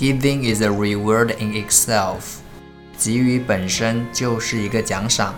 Giving is a reward in itself，给予本身就是一个奖赏。